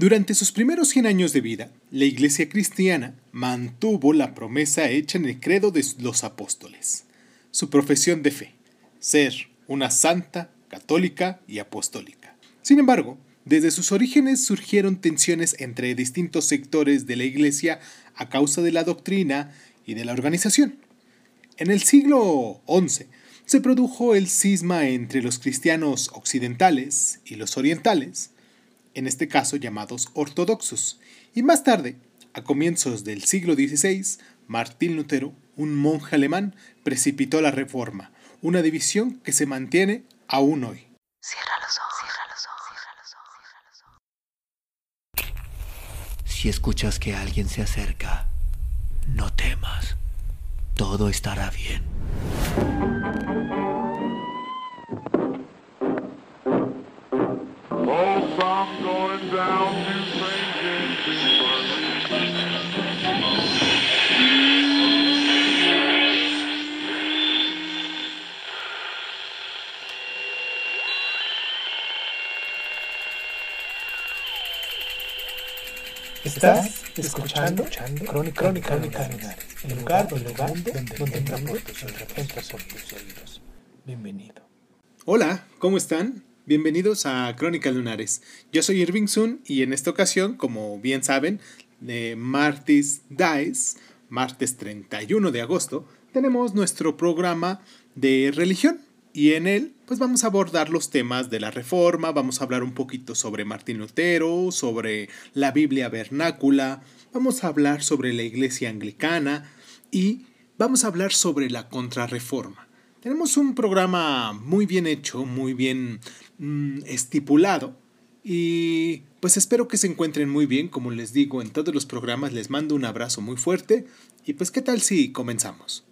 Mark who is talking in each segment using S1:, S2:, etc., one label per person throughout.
S1: Durante sus primeros 100 años de vida, la Iglesia cristiana mantuvo la promesa hecha en el credo de los apóstoles, su profesión de fe, ser una santa, católica y apostólica. Sin embargo, desde sus orígenes surgieron tensiones entre distintos sectores de la Iglesia a causa de la doctrina y de la organización. En el siglo XI se produjo el cisma entre los cristianos occidentales y los orientales, en este caso llamados ortodoxos, y más tarde, a comienzos del siglo XVI, Martín Lutero, un monje alemán, precipitó la reforma, una división que se mantiene aún hoy. Cierra los ojos, cierra los ojos, cierra los ojos,
S2: cierra los ojos. Si escuchas que alguien se acerca, no temas, todo estará bien.
S3: Estás escuchando, Crónica, Crónica, el lugar, donde, donde, donde, tus oídos. Bienvenido.
S1: Hola, ¿cómo están? Bienvenidos a Crónica Lunares. Yo soy Irving Sun y en esta ocasión, como bien saben, de Martis Dies, martes 31 de agosto, tenemos nuestro programa de religión y en él pues vamos a abordar los temas de la reforma, vamos a hablar un poquito sobre Martín Lutero, sobre la Biblia vernácula, vamos a hablar sobre la iglesia anglicana y vamos a hablar sobre la contrarreforma. Tenemos un programa muy bien hecho, muy bien mm, estipulado. Y pues espero que se encuentren muy bien, como les digo en todos los programas. Les mando un abrazo muy fuerte. Y pues qué tal si comenzamos.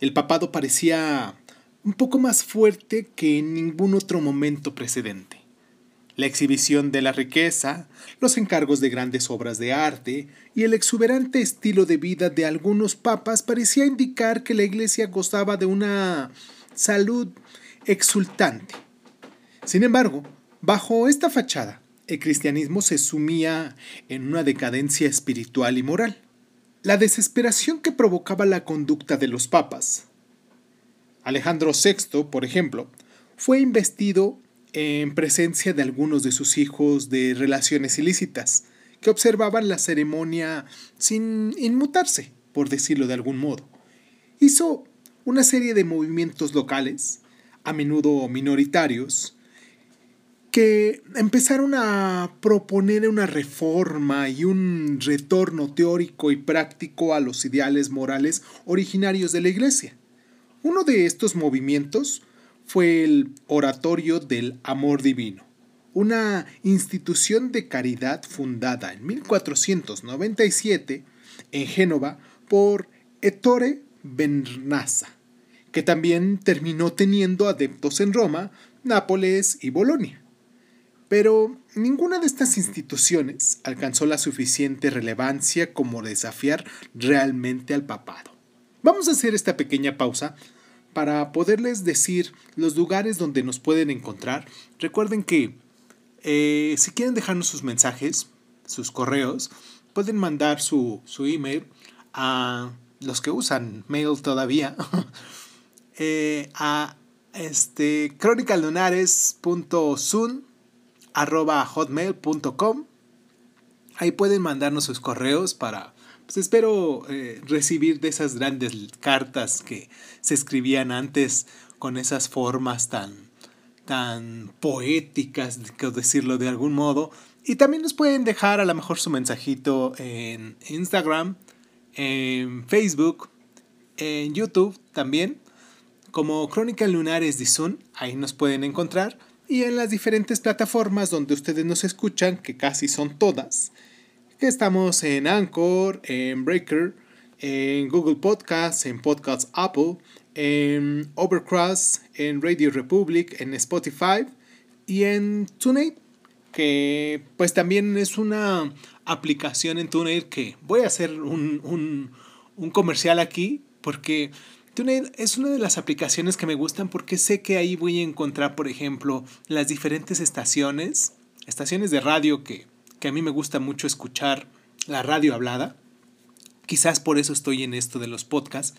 S1: El papado parecía un poco más fuerte que en ningún otro momento precedente. La exhibición de la riqueza, los encargos de grandes obras de arte y el exuberante estilo de vida de algunos papas parecía indicar que la Iglesia gozaba de una salud exultante. Sin embargo, bajo esta fachada, el cristianismo se sumía en una decadencia espiritual y moral. La desesperación que provocaba la conducta de los papas. Alejandro VI, por ejemplo, fue investido en presencia de algunos de sus hijos de relaciones ilícitas, que observaban la ceremonia sin inmutarse, por decirlo de algún modo. Hizo una serie de movimientos locales, a menudo minoritarios, que empezaron a proponer una reforma y un retorno teórico y práctico a los ideales morales originarios de la Iglesia. Uno de estos movimientos fue el Oratorio del Amor Divino, una institución de caridad fundada en 1497 en Génova por Ettore Bernazza, que también terminó teniendo adeptos en Roma, Nápoles y Bolonia. Pero ninguna de estas instituciones alcanzó la suficiente relevancia como desafiar realmente al papado. Vamos a hacer esta pequeña pausa para poderles decir los lugares donde nos pueden encontrar. Recuerden que eh, si quieren dejarnos sus mensajes, sus correos, pueden mandar su, email a los que usan mail todavía eh, a este arroba hotmail.com. Ahí pueden mandarnos sus correos para, pues espero eh, recibir de esas grandes cartas que se escribían antes con esas formas tan, tan poéticas, decirlo de algún modo. Y también nos pueden dejar a lo mejor su mensajito en Instagram, en Facebook, en YouTube también, como Crónica Lunares de Sun, ahí nos pueden encontrar y en las diferentes plataformas donde ustedes nos escuchan, que casi son todas, que estamos en Anchor, en Breaker en Google Podcasts, en Podcasts Apple, en Overcross, en Radio Republic, en Spotify y en TuneIn, que pues también es una aplicación en TuneIn que voy a hacer un, un comercial aquí porque es una de las aplicaciones que me gustan porque sé que ahí voy a encontrar, por ejemplo, las diferentes estaciones, estaciones de radio que, que a mí me gusta mucho escuchar la radio hablada. Quizás por eso estoy en esto de los podcasts.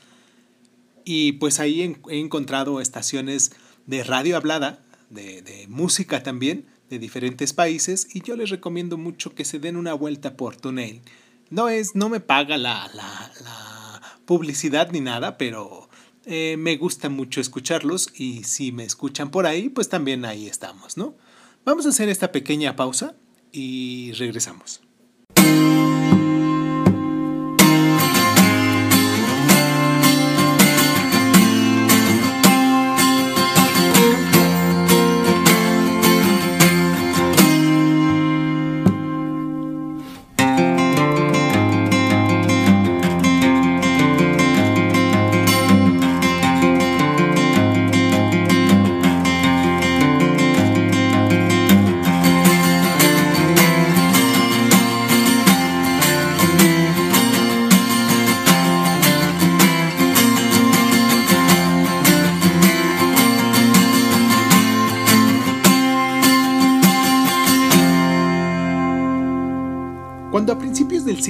S1: Y pues ahí he, encontrado estaciones de radio hablada, de, música también, de diferentes países. Y yo les recomiendo mucho que se den una vuelta por TuneIn. No, es, no me paga la, la, la publicidad ni nada, pero eh, me gusta mucho escucharlos y si me escuchan por ahí, pues también ahí estamos, ¿no? Vamos a hacer esta pequeña pausa y regresamos.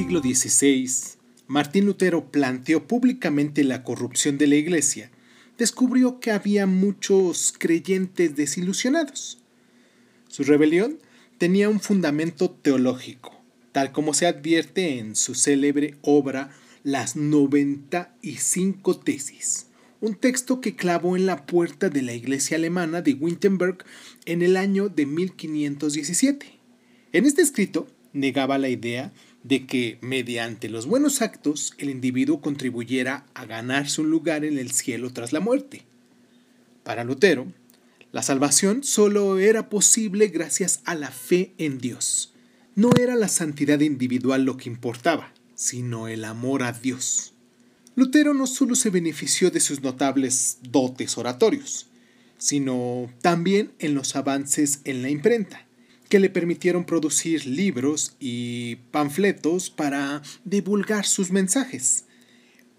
S1: Siglo XVI Martín Lutero planteó públicamente la corrupción de la Iglesia, descubrió que había muchos creyentes desilusionados. Su rebelión tenía un fundamento teológico, tal como se advierte en su célebre obra Las 95 tesis, un texto que clavó en la puerta de la iglesia alemana de Wittenberg en el año de 1517. En este escrito, negaba la idea de que mediante los buenos actos el individuo contribuyera a ganarse un lugar en el cielo tras la muerte. Para Lutero, la salvación solo era posible gracias a la fe en Dios. No era la santidad individual lo que importaba, sino el amor a Dios. Lutero no solo se benefició de sus notables dotes oratorios, sino también en los avances en la imprenta que le permitieron producir libros y panfletos para divulgar sus mensajes.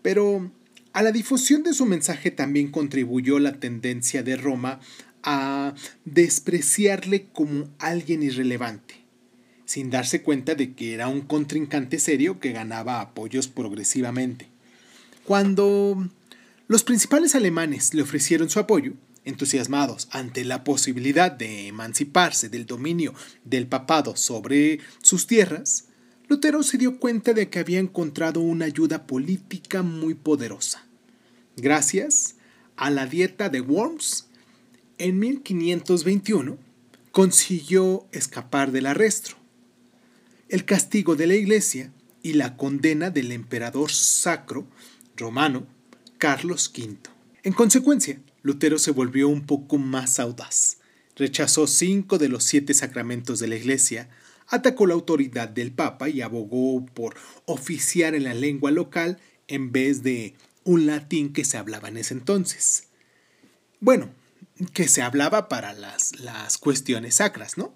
S1: Pero a la difusión de su mensaje también contribuyó la tendencia de Roma a despreciarle como alguien irrelevante, sin darse cuenta de que era un contrincante serio que ganaba apoyos progresivamente. Cuando los principales alemanes le ofrecieron su apoyo, entusiasmados ante la posibilidad de emanciparse del dominio del papado sobre sus tierras, Lutero se dio cuenta de que había encontrado una ayuda política muy poderosa. Gracias a la dieta de Worms, en 1521 consiguió escapar del arresto, el castigo de la iglesia y la condena del emperador sacro romano Carlos V. En consecuencia, Lutero se volvió un poco más audaz. Rechazó cinco de los siete sacramentos de la Iglesia, atacó la autoridad del Papa y abogó por oficiar en la lengua local en vez de un latín que se hablaba en ese entonces. Bueno, que se hablaba para las, las cuestiones sacras, ¿no?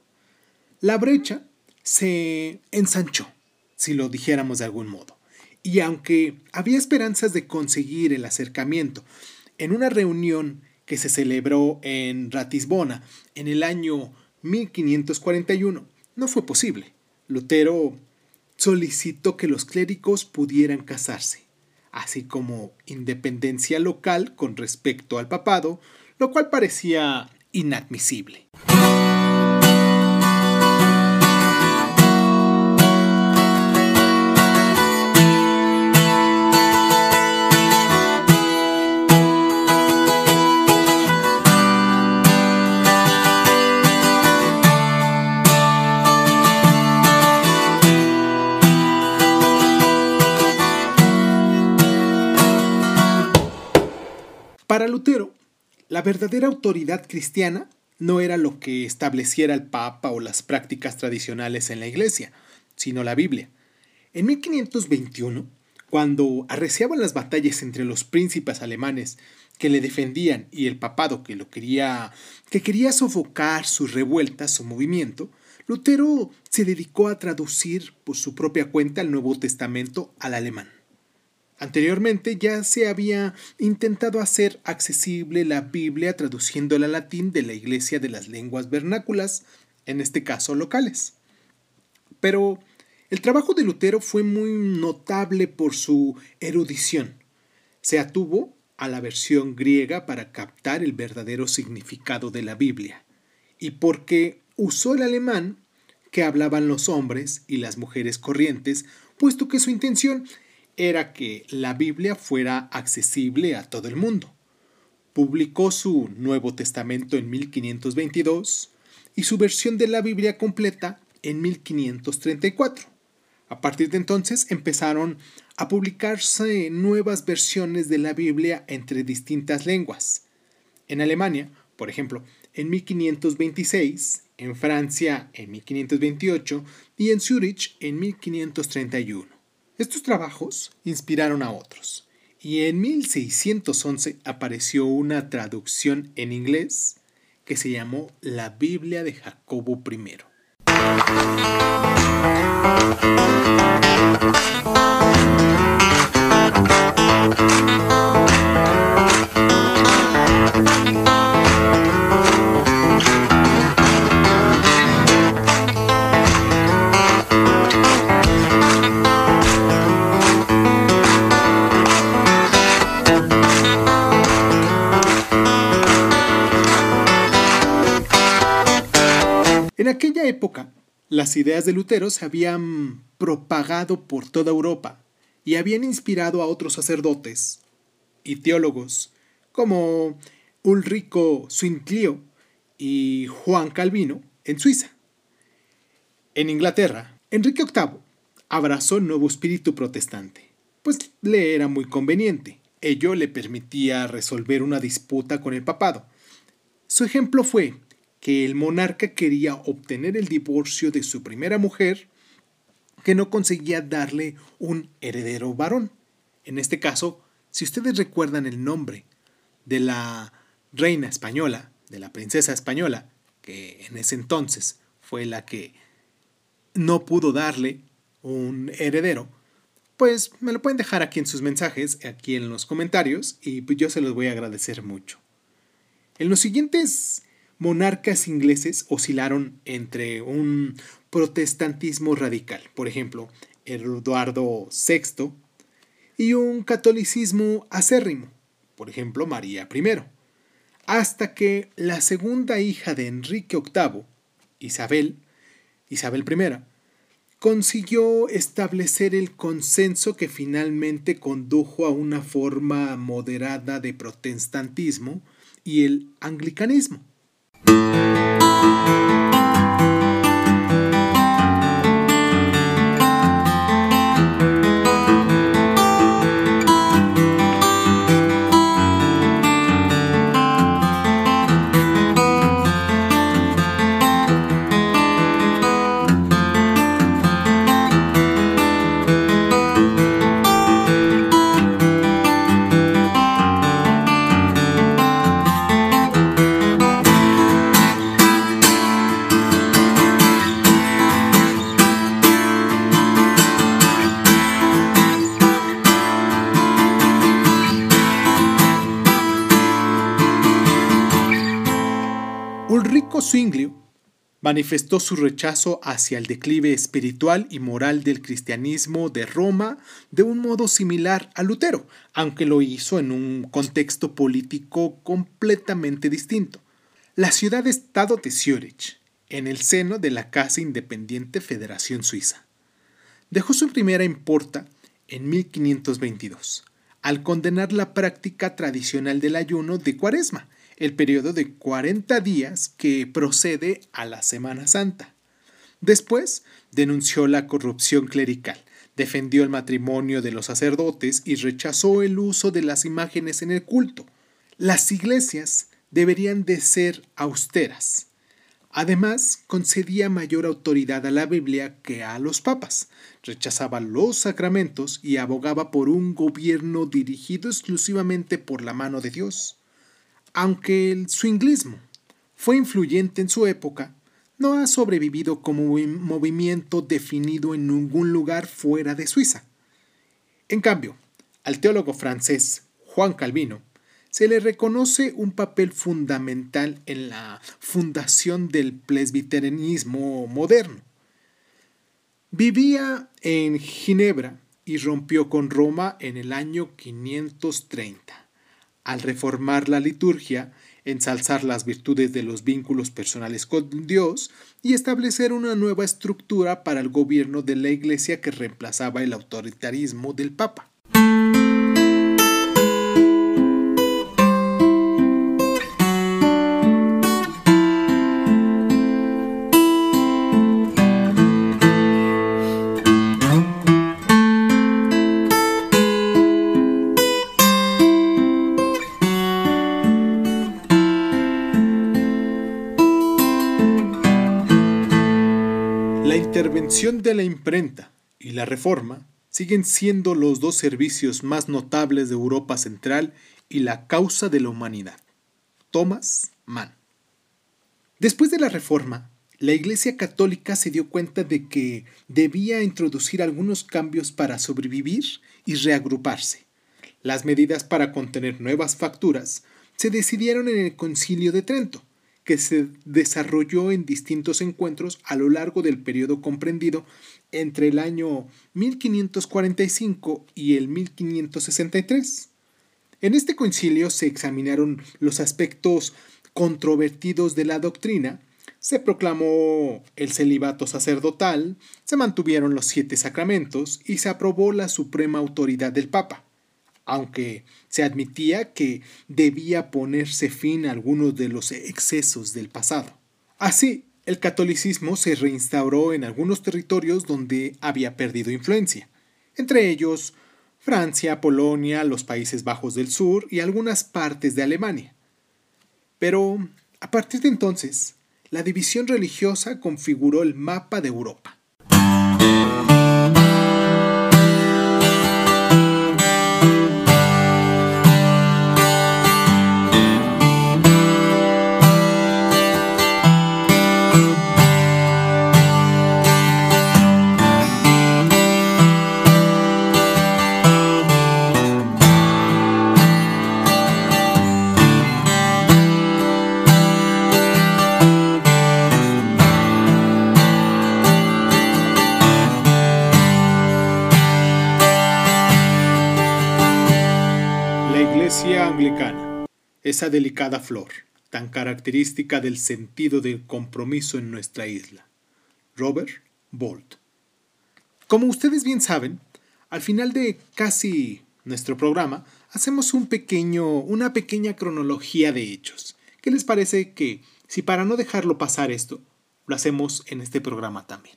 S1: La brecha se ensanchó, si lo dijéramos de algún modo. Y aunque había esperanzas de conseguir el acercamiento en una reunión que se celebró en Ratisbona en el año 1541, no fue posible. Lutero solicitó que los clérigos pudieran casarse, así como independencia local con respecto al papado, lo cual parecía inadmisible. Lutero, la verdadera autoridad cristiana no era lo que estableciera el Papa o las prácticas tradicionales en la Iglesia, sino la Biblia. En 1521, Cuando arreciaban las batallas entre los príncipes alemanes que le defendían y el papado que lo quería que quería sofocar sus revueltas o movimiento, Lutero se dedicó a traducir por su propia cuenta el Nuevo Testamento al alemán. Anteriormente ya se había intentado hacer accesible la Biblia traduciéndola al latín de la Iglesia de las Lenguas Vernáculas, en este caso locales. Pero el trabajo de Lutero fue muy notable por su erudición. Se atuvo a la versión griega para captar el verdadero significado de la Biblia, y porque usó el alemán que hablaban los hombres y las mujeres corrientes, puesto que su intención era que la Biblia fuera accesible a todo el mundo. Publicó su Nuevo Testamento en 1522 y su versión de la Biblia completa en 1534. A partir de entonces empezaron a publicarse nuevas versiones de la Biblia entre distintas lenguas. En Alemania, por ejemplo, en 1526, en Francia en 1528 y en Zúrich en 1531. Estos trabajos inspiraron a otros, y en 1611 apareció una traducción en inglés que se llamó La Biblia de Jacobo I. aquella época, las ideas de Lutero se habían propagado por toda Europa y habían inspirado a otros sacerdotes y teólogos como Ulrico Zwinglio y Juan Calvino en Suiza. En Inglaterra, Enrique VIII abrazó el nuevo espíritu protestante, pues le era muy conveniente. Ello le permitía resolver una disputa con el papado. Su ejemplo fue que el monarca quería obtener el divorcio de su primera mujer, que no conseguía darle un heredero varón. En este caso, si ustedes recuerdan el nombre de la reina española, de la princesa española, que en ese entonces fue la que no pudo darle un heredero, pues me lo pueden dejar aquí en sus mensajes, aquí en los comentarios, y pues yo se los voy a agradecer mucho. En los siguientes monarcas ingleses oscilaron entre un protestantismo radical, por ejemplo, Eduardo VI, y un catolicismo acérrimo, por ejemplo, María I, hasta que la segunda hija de Enrique VIII, Isabel, Isabel I, consiguió establecer el consenso que finalmente condujo a una forma moderada de protestantismo y el anglicanismo. Ulrico manifestó su rechazo hacia el declive espiritual y moral del cristianismo de Roma de un modo similar a Lutero, aunque lo hizo en un contexto político completamente distinto. La ciudad-estado de Zürich, en el seno de la casi independiente Federación Suiza. Dejó su primera importa en 1522, al condenar la práctica tradicional del ayuno de Cuaresma, el periodo de 40 días que procede a la Semana Santa. Después denunció la corrupción clerical, defendió el matrimonio de los sacerdotes y rechazó el uso de las imágenes en el culto. Las iglesias deberían de ser austeras, Además, concedía mayor autoridad a la Biblia que a los papas, rechazaba los sacramentos y abogaba por un gobierno dirigido exclusivamente por la mano de Dios. Aunque el swinglismo fue influyente en su época, no ha sobrevivido como un movimiento definido en ningún lugar fuera de Suiza. En cambio, al teólogo francés Juan Calvino se le reconoce un papel fundamental en la fundación del presbiterianismo moderno. Vivía en Ginebra y rompió con Roma en el año 530. Al reformar la liturgia, ensalzar las virtudes de los vínculos personales con Dios y establecer una nueva estructura para el gobierno de la Iglesia que reemplazaba el autoritarismo del Papa. De la imprenta y la reforma siguen siendo los dos servicios más notables de Europa Central y la causa de la humanidad. Thomas Mann. Después de la reforma, la Iglesia Católica se dio cuenta de que debía introducir algunos cambios para sobrevivir y reagruparse. Las medidas para contener nuevas facturas se decidieron en el Concilio de Trento, que se desarrolló en distintos encuentros a lo largo del periodo comprendido entre el año 1545 y el 1563. En este concilio se examinaron los aspectos controvertidos de la doctrina, se proclamó el celibato sacerdotal, se mantuvieron los siete sacramentos y se aprobó la suprema autoridad del Papa aunque se admitía que debía ponerse fin a algunos de los excesos del pasado. Así, el catolicismo se reinstauró en algunos territorios donde había perdido influencia, entre ellos Francia, Polonia, los Países Bajos del Sur y algunas partes de Alemania. Pero, a partir de entonces, la división religiosa configuró el mapa de Europa. Esa delicada flor, tan característica del sentido del compromiso en nuestra isla. Robert Bolt. Como ustedes bien saben, al final de casi nuestro programa, hacemos un pequeño, una pequeña cronología de hechos. ¿Qué les parece que, si para no dejarlo pasar esto, lo hacemos en este programa también?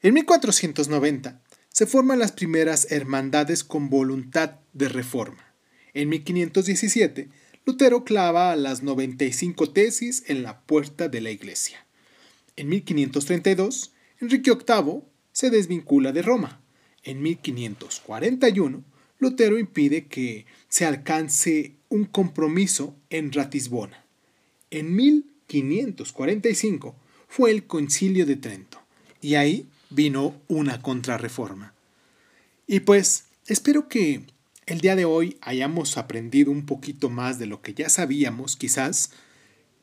S1: En 1490 se forman las primeras hermandades con voluntad de reforma. En 1517 Lutero clava las 95 tesis en la puerta de la iglesia. En 1532, Enrique VIII se desvincula de Roma. En 1541, Lutero impide que se alcance un compromiso en Ratisbona. En 1545 fue el Concilio de Trento y ahí vino una contrarreforma. Y pues espero que el día de hoy hayamos aprendido un poquito más de lo que ya sabíamos, quizás,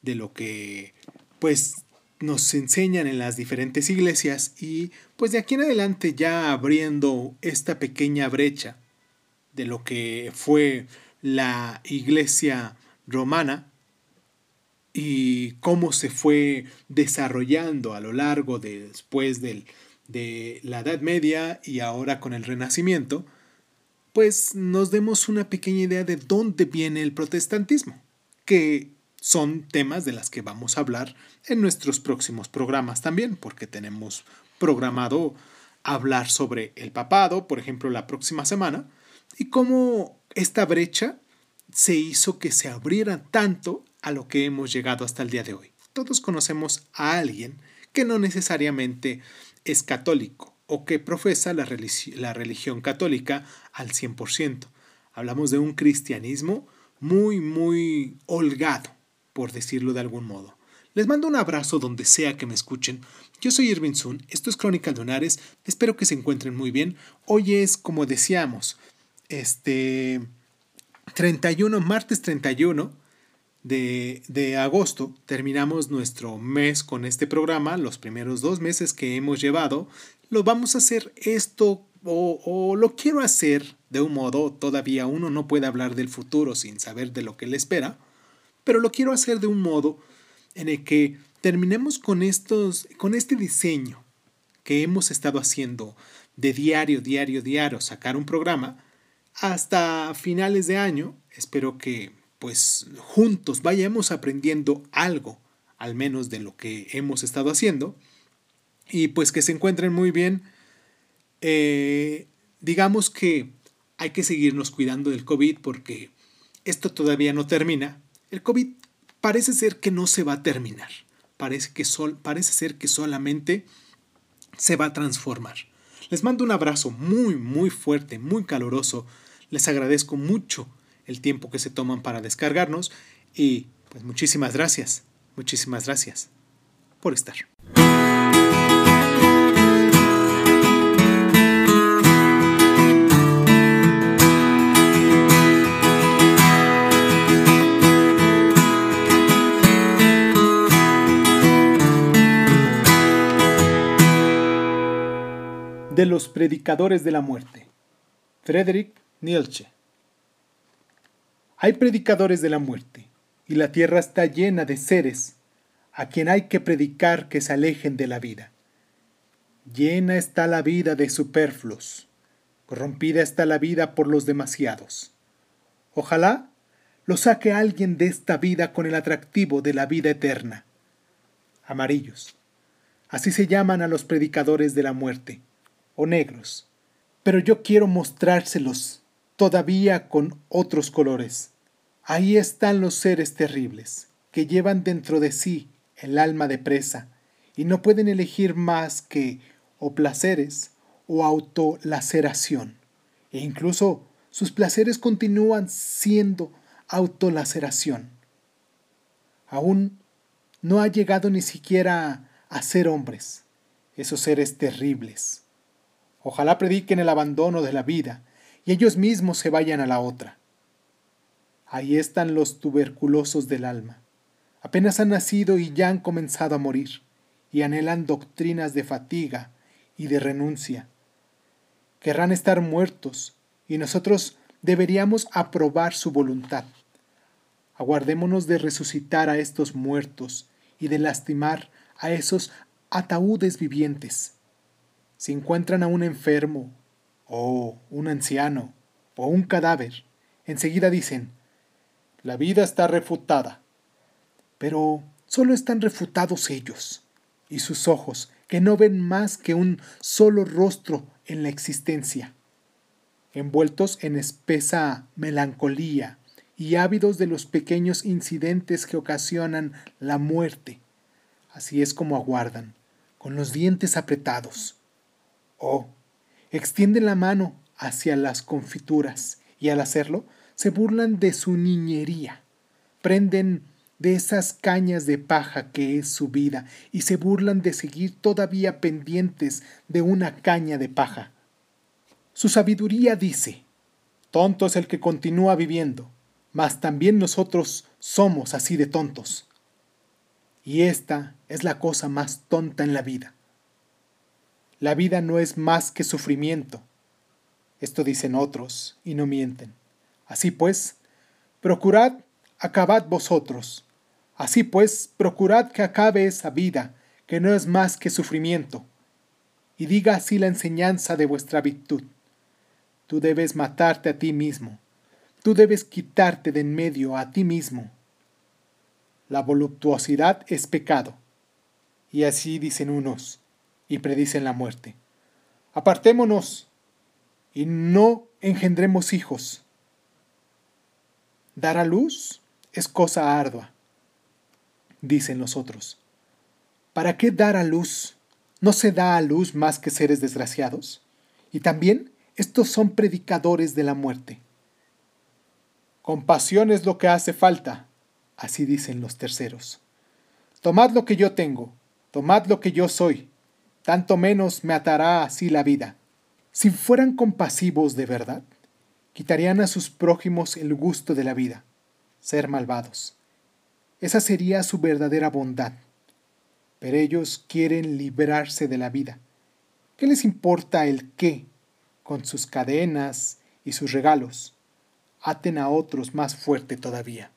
S1: de lo que pues nos enseñan en las diferentes iglesias y pues de aquí en adelante ya abriendo esta pequeña brecha de lo que fue la iglesia romana y cómo se fue desarrollando a lo largo de, después del, de la Edad Media y ahora con el Renacimiento, pues nos demos una pequeña idea de dónde viene el protestantismo, que son temas de las que vamos a hablar en nuestros próximos programas también, porque tenemos programado hablar sobre el papado, por ejemplo, la próxima semana, y cómo esta brecha se hizo que se abriera tanto a lo que hemos llegado hasta el día de hoy. todos conocemos a alguien que no necesariamente es católico o que profesa la, la religión católica al 100%. Hablamos de un cristianismo muy, muy holgado, por decirlo de algún modo. Les mando un abrazo donde sea que me escuchen. Yo soy Irvin Sun, esto es Crónicas Lunares, espero que se encuentren muy bien. Hoy es, como decíamos, este 31, martes 31 de, de agosto, terminamos nuestro mes con este programa, los primeros dos meses que hemos llevado, lo vamos a hacer esto o, o, lo quiero hacer de un modo, todavía uno no puede hablar del futuro sin saber de lo que le espera, pero lo quiero hacer de un modo en el que terminemos con, estos, con este diseño que hemos estado haciendo de diario, diario, diario, sacar un programa, hasta finales de año. Espero que pues juntos vayamos aprendiendo algo, al menos de lo que hemos estado haciendo, y pues que se encuentren muy bien. Eh, digamos que hay que seguirnos cuidando del COVID porque esto todavía no termina. El COVID parece ser que no se va a terminar. Parece, que sol, parece ser que solamente se va a transformar. Les mando un abrazo muy, muy fuerte, muy caluroso. Les agradezco mucho el tiempo que se toman para descargarnos y pues muchísimas gracias, muchísimas gracias por estar. de los predicadores de la muerte. Friedrich Nietzsche. Hay predicadores de la muerte, y la tierra está llena de seres a quien hay que predicar que se alejen de la vida. Llena está la vida de superfluos, corrompida está la vida por los demasiados. Ojalá lo saque alguien de esta vida con el atractivo de la vida eterna. Amarillos. Así se llaman a los predicadores de la muerte o negros, pero yo quiero mostrárselos todavía con otros colores. Ahí están los seres terribles, que llevan dentro de sí el alma de presa, y no pueden elegir más que o placeres o autolaceración, e incluso sus placeres continúan siendo autolaceración. Aún no ha llegado ni siquiera a ser hombres, esos seres terribles. Ojalá prediquen el abandono de la vida y ellos mismos se vayan a la otra. Ahí están los tuberculosos del alma. Apenas han nacido y ya han comenzado a morir, y anhelan doctrinas de fatiga y de renuncia. Querrán estar muertos, y nosotros deberíamos aprobar su voluntad. Aguardémonos de resucitar a estos muertos y de lastimar a esos ataúdes vivientes si encuentran a un enfermo, o un anciano, o un cadáver, enseguida dicen, la vida está refutada. Pero solo están refutados ellos, y sus ojos, que no ven más que un solo rostro en la existencia, envueltos en espesa melancolía y ávidos de los pequeños incidentes que ocasionan la muerte. Así es como aguardan, con los dientes apretados, Oh, extiende la mano hacia las confituras y al hacerlo se burlan de su niñería. Prenden de esas cañas de paja que es su vida y se burlan de seguir todavía pendientes de una caña de paja. Su sabiduría dice, tonto es el que continúa viviendo, mas también nosotros somos así de tontos. Y esta es la cosa más tonta en la vida. La vida no es más que sufrimiento. Esto dicen otros, y no mienten. Así pues, procurad, acabad vosotros. Así pues, procurad que acabe esa vida, que no es más que sufrimiento. Y diga así la enseñanza de vuestra virtud. Tú debes matarte a ti mismo. Tú debes quitarte de en medio a ti mismo. La voluptuosidad es pecado. Y así dicen unos, y predicen la muerte. Apartémonos y no engendremos hijos. Dar a luz es cosa ardua. dicen los otros. ¿Para qué dar a luz? ¿No se da a luz más que seres desgraciados? Y también estos son predicadores de la muerte. Compasión es lo que hace falta, así dicen los terceros. Tomad lo que yo tengo, tomad lo que yo soy, tanto menos me atará así la vida. Si fueran compasivos de verdad, quitarían a sus prójimos el gusto de la vida, ser malvados. Esa sería su verdadera bondad. Pero ellos quieren librarse de la vida. ¿Qué les importa el qué? Con sus cadenas y sus regalos, aten a otros más fuerte todavía.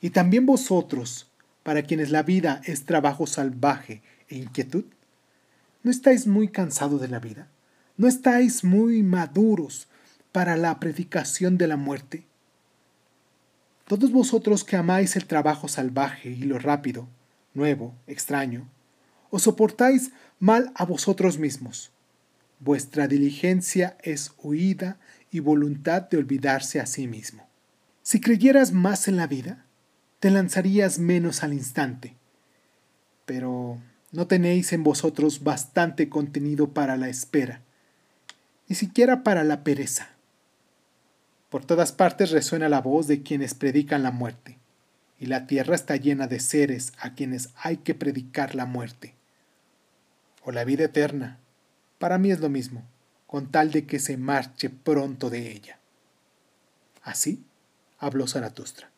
S1: Y también vosotros, para quienes la vida es trabajo salvaje inquietud, ¿no estáis muy cansados de la vida? ¿No estáis muy maduros para la predicación de la muerte? Todos vosotros que amáis el trabajo salvaje y lo rápido, nuevo, extraño, os soportáis mal a vosotros mismos. Vuestra diligencia es huida y voluntad de olvidarse a sí mismo. Si creyeras más en la vida, te lanzarías menos al instante. Pero no tenéis en vosotros bastante contenido para la espera, ni siquiera para la pereza. Por todas partes resuena la voz de quienes predican la muerte, y la tierra está llena de seres a quienes hay que predicar la muerte. O la vida eterna, para mí es lo mismo, con tal de que se marche pronto de ella. Así habló Zaratustra.